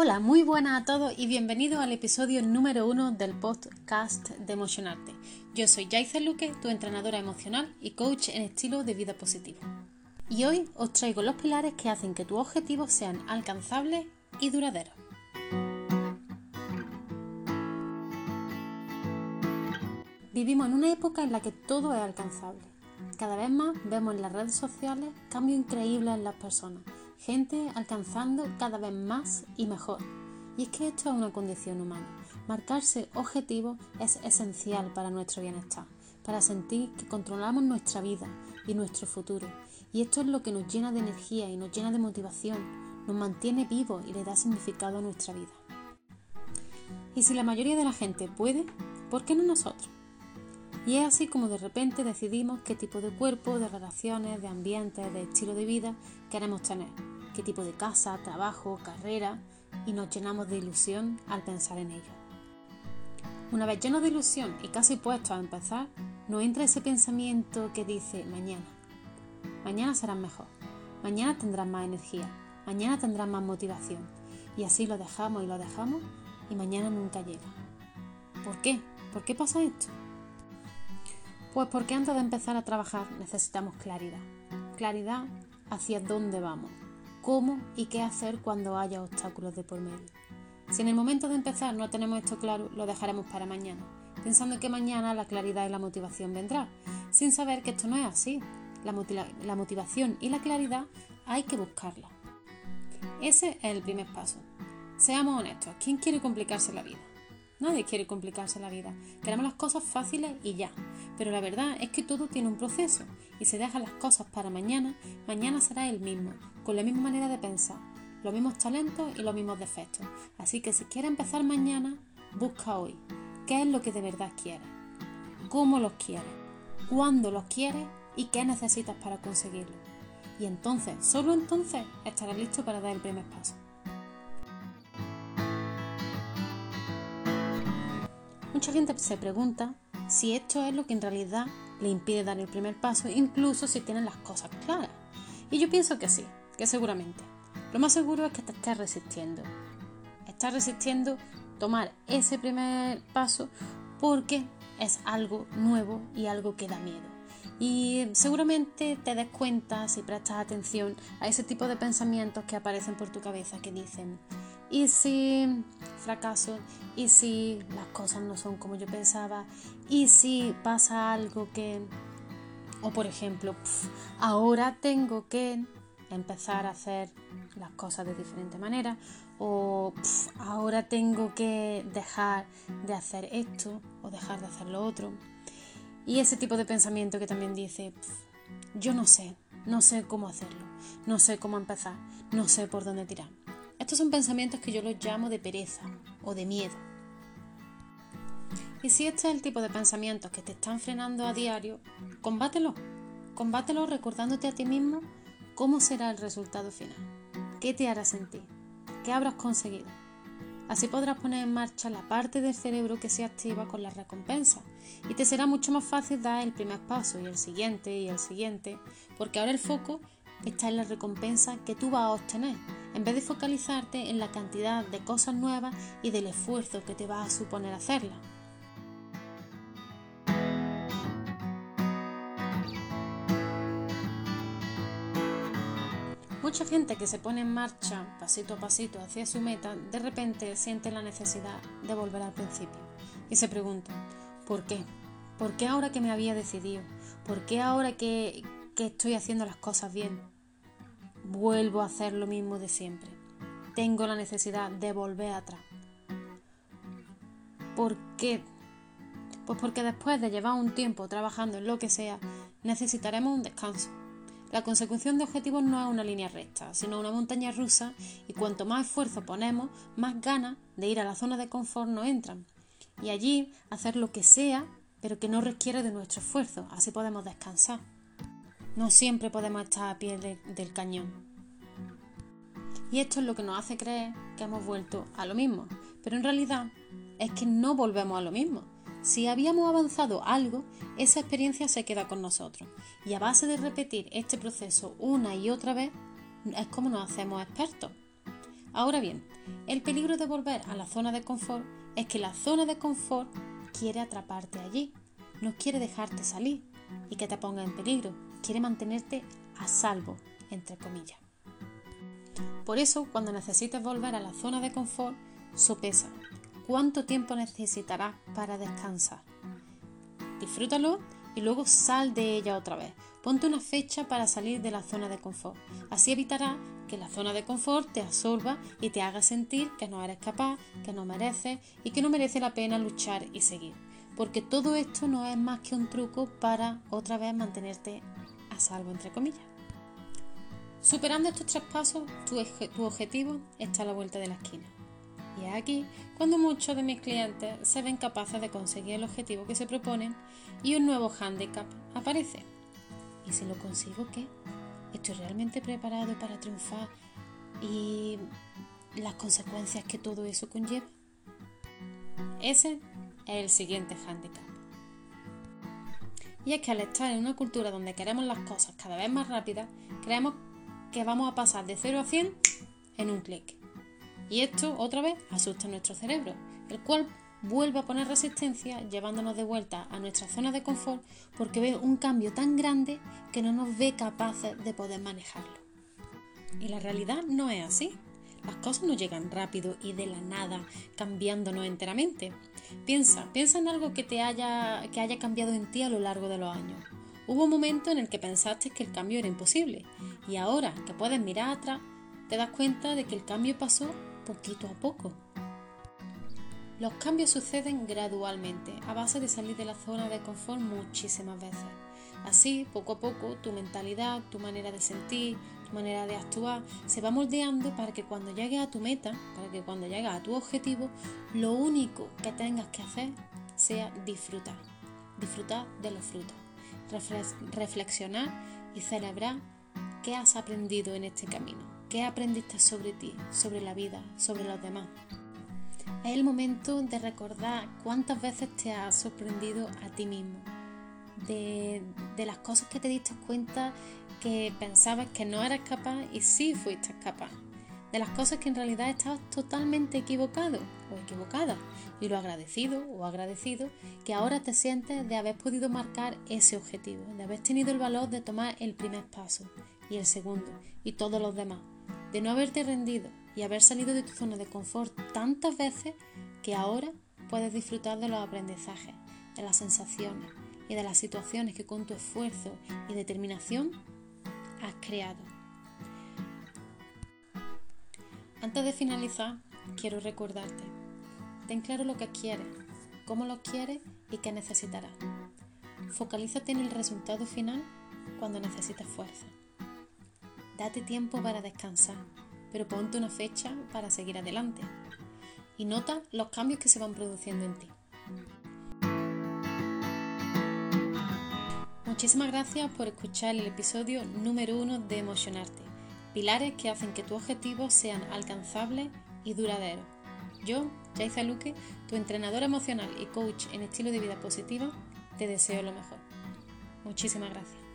Hola, muy buenas a todos y bienvenidos al episodio número uno del podcast de Emocionarte. Yo soy Yaisa Luque, tu entrenadora emocional y coach en estilo de vida positivo. Y hoy os traigo los pilares que hacen que tus objetivos sean alcanzables y duraderos. Vivimos en una época en la que todo es alcanzable. Cada vez más vemos en las redes sociales cambios increíbles en las personas gente alcanzando cada vez más y mejor. Y es que esto es una condición humana. Marcarse objetivos es esencial para nuestro bienestar, para sentir que controlamos nuestra vida y nuestro futuro. Y esto es lo que nos llena de energía y nos llena de motivación, nos mantiene vivos y le da significado a nuestra vida. Y si la mayoría de la gente puede, ¿por qué no nosotros? Y es así como de repente decidimos qué tipo de cuerpo, de relaciones, de ambiente, de estilo de vida queremos tener, qué tipo de casa, trabajo, carrera, y nos llenamos de ilusión al pensar en ello. Una vez llenos de ilusión y casi puestos a empezar, nos entra ese pensamiento que dice mañana. Mañana serás mejor, mañana tendrás más energía, mañana tendrás más motivación. Y así lo dejamos y lo dejamos y mañana nunca llega. ¿Por qué? ¿Por qué pasa esto? Pues porque antes de empezar a trabajar necesitamos claridad. Claridad hacia dónde vamos, cómo y qué hacer cuando haya obstáculos de por medio. Si en el momento de empezar no tenemos esto claro, lo dejaremos para mañana, pensando que mañana la claridad y la motivación vendrá, sin saber que esto no es así. La, la motivación y la claridad hay que buscarla. Ese es el primer paso. Seamos honestos, ¿quién quiere complicarse la vida? Nadie quiere complicarse la vida. Queremos las cosas fáciles y ya. Pero la verdad es que todo tiene un proceso y si dejas las cosas para mañana, mañana será el mismo, con la misma manera de pensar, los mismos talentos y los mismos defectos. Así que si quieres empezar mañana, busca hoy. ¿Qué es lo que de verdad quieres? ¿Cómo los quieres? ¿Cuándo los quieres? ¿Y qué necesitas para conseguirlo? Y entonces, solo entonces, estarás listo para dar el primer paso. Mucha gente se pregunta si esto es lo que en realidad le impide dar el primer paso, incluso si tienen las cosas claras. Y yo pienso que sí, que seguramente. Lo más seguro es que te estés resistiendo. Estás resistiendo tomar ese primer paso porque es algo nuevo y algo que da miedo. Y seguramente te des cuenta si prestas atención a ese tipo de pensamientos que aparecen por tu cabeza que dicen, ¿y si fracaso? ¿Y si las cosas no son como yo pensaba? ¿Y si pasa algo que... O por ejemplo, ahora tengo que empezar a hacer las cosas de diferente manera o ahora tengo que dejar de hacer esto o dejar de hacer lo otro. Y ese tipo de pensamiento que también dice, yo no sé, no sé cómo hacerlo, no sé cómo empezar, no sé por dónde tirar. Estos son pensamientos que yo los llamo de pereza o de miedo. Y si este es el tipo de pensamientos que te están frenando a diario, combátelo. Combátelo recordándote a ti mismo cómo será el resultado final. ¿Qué te hará sentir? ¿Qué habrás conseguido? Así podrás poner en marcha la parte del cerebro que se activa con la recompensa y te será mucho más fácil dar el primer paso y el siguiente y el siguiente, porque ahora el foco está en la recompensa que tú vas a obtener en vez de focalizarte en la cantidad de cosas nuevas y del esfuerzo que te va a suponer hacerla. Mucha gente que se pone en marcha pasito a pasito hacia su meta, de repente siente la necesidad de volver al principio y se pregunta, ¿por qué? ¿Por qué ahora que me había decidido? ¿Por qué ahora que estoy haciendo las cosas bien? Vuelvo a hacer lo mismo de siempre. Tengo la necesidad de volver atrás. ¿Por qué? Pues porque después de llevar un tiempo trabajando en lo que sea, necesitaremos un descanso. La consecución de objetivos no es una línea recta, sino una montaña rusa y cuanto más esfuerzo ponemos, más ganas de ir a la zona de confort nos entran. Y allí hacer lo que sea, pero que no requiere de nuestro esfuerzo, así podemos descansar. No siempre podemos estar a pie del cañón. Y esto es lo que nos hace creer que hemos vuelto a lo mismo. Pero en realidad es que no volvemos a lo mismo. Si habíamos avanzado algo, esa experiencia se queda con nosotros. Y a base de repetir este proceso una y otra vez, es como nos hacemos expertos. Ahora bien, el peligro de volver a la zona de confort es que la zona de confort quiere atraparte allí, no quiere dejarte salir y que te ponga en peligro, quiere mantenerte a salvo, entre comillas. Por eso, cuando necesites volver a la zona de confort, sopesa cuánto tiempo necesitarás para descansar. Disfrútalo y luego sal de ella otra vez. Ponte una fecha para salir de la zona de confort. Así evitará que la zona de confort te absorba y te haga sentir que no eres capaz, que no mereces y que no merece la pena luchar y seguir. Porque todo esto no es más que un truco para otra vez mantenerte salvo, entre comillas. Superando estos tres pasos, tu, tu objetivo está a la vuelta de la esquina. Y es aquí cuando muchos de mis clientes se ven capaces de conseguir el objetivo que se proponen y un nuevo handicap aparece. ¿Y si lo consigo qué? ¿Estoy realmente preparado para triunfar y las consecuencias que todo eso conlleva? Ese es el siguiente handicap. Y es que al estar en una cultura donde queremos las cosas cada vez más rápidas, creemos que vamos a pasar de 0 a 100 en un clic. Y esto otra vez asusta a nuestro cerebro, el cual vuelve a poner resistencia llevándonos de vuelta a nuestra zona de confort porque ve un cambio tan grande que no nos ve capaces de poder manejarlo. Y la realidad no es así. Las cosas no llegan rápido y de la nada, cambiándonos enteramente. Piensa, piensa en algo que te haya, que haya cambiado en ti a lo largo de los años. Hubo un momento en el que pensaste que el cambio era imposible y ahora que puedes mirar atrás, te das cuenta de que el cambio pasó poquito a poco. Los cambios suceden gradualmente, a base de salir de la zona de confort muchísimas veces. Así, poco a poco, tu mentalidad, tu manera de sentir, manera de actuar se va moldeando para que cuando llegues a tu meta, para que cuando llegues a tu objetivo, lo único que tengas que hacer sea disfrutar. Disfrutar de los frutos. Reflexionar y celebrar qué has aprendido en este camino. ¿Qué aprendiste sobre ti, sobre la vida, sobre los demás? Es el momento de recordar cuántas veces te has sorprendido a ti mismo, de, las cosas que te diste cuenta que pensabas que no eras capaz y sí fuiste capaz, de las cosas que en realidad estabas totalmente equivocado o equivocada. Y lo agradecido o agradecido que ahora te sientes de haber podido marcar ese objetivo, de haber tenido el valor de tomar el primer paso y el segundo y todos los demás. De no haberte rendido y haber salido de tu zona de confort tantas veces que ahora puedes disfrutar de los aprendizajes, de las sensaciones y de las situaciones que con tu esfuerzo y determinación has creado. Antes de finalizar, quiero recordarte, ten claro lo que quieres, cómo lo quieres y qué necesitarás. Focalízate en el resultado final cuando necesites fuerza. Date tiempo para descansar, pero ponte una fecha para seguir adelante. Y nota los cambios que se van produciendo en ti. Muchísimas gracias por escuchar el episodio número uno de Emocionarte, pilares que hacen que tus objetivos sean alcanzables y duraderos. Yo, Jaiza Luque, tu entrenadora emocional y coach en estilo de vida positiva, te deseo lo mejor. Muchísimas gracias.